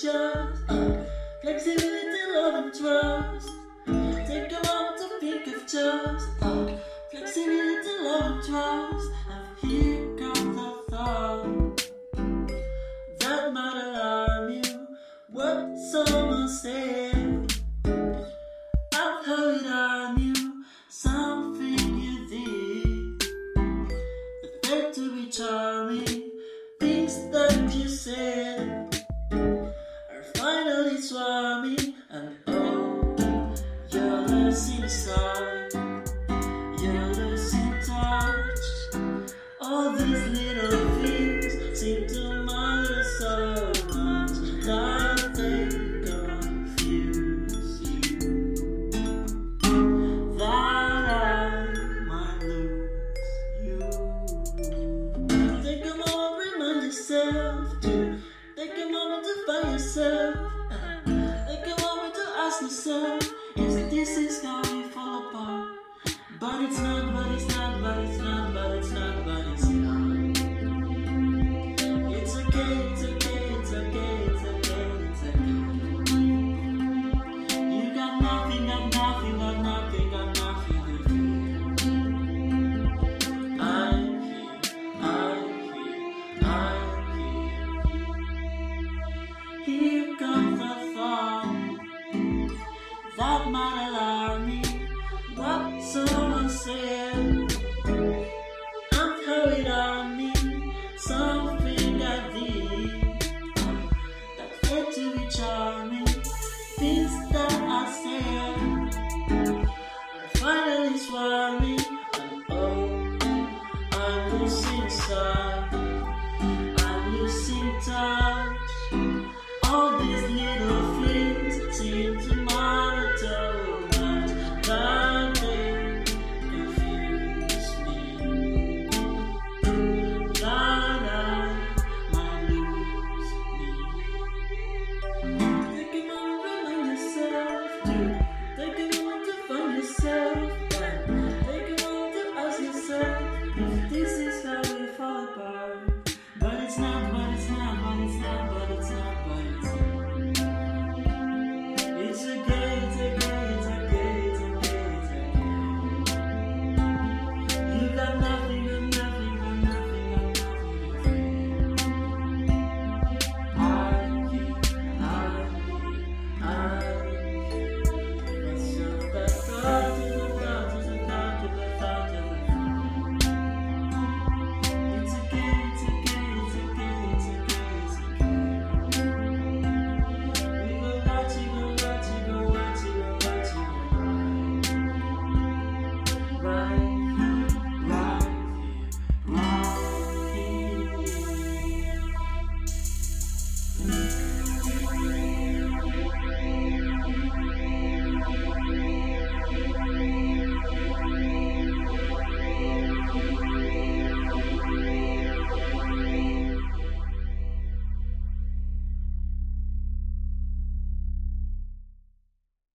just flexibility, love, and trust. Take a moment to think of just flexibility, love, and trust. And here comes the thought that might alarm you. What someone said, I remind yourself to take a moment to find yourself. Take a moment to ask yourself if this is how we fall apart. But it's not, but it's not, but it's not, but it's not, but it's not. Might alarm me. What someone said, I'm hurried on me. Something I did that failed to be charming. Things that I said are finally swarming. And oh, I'm losing sight. I'm losing time.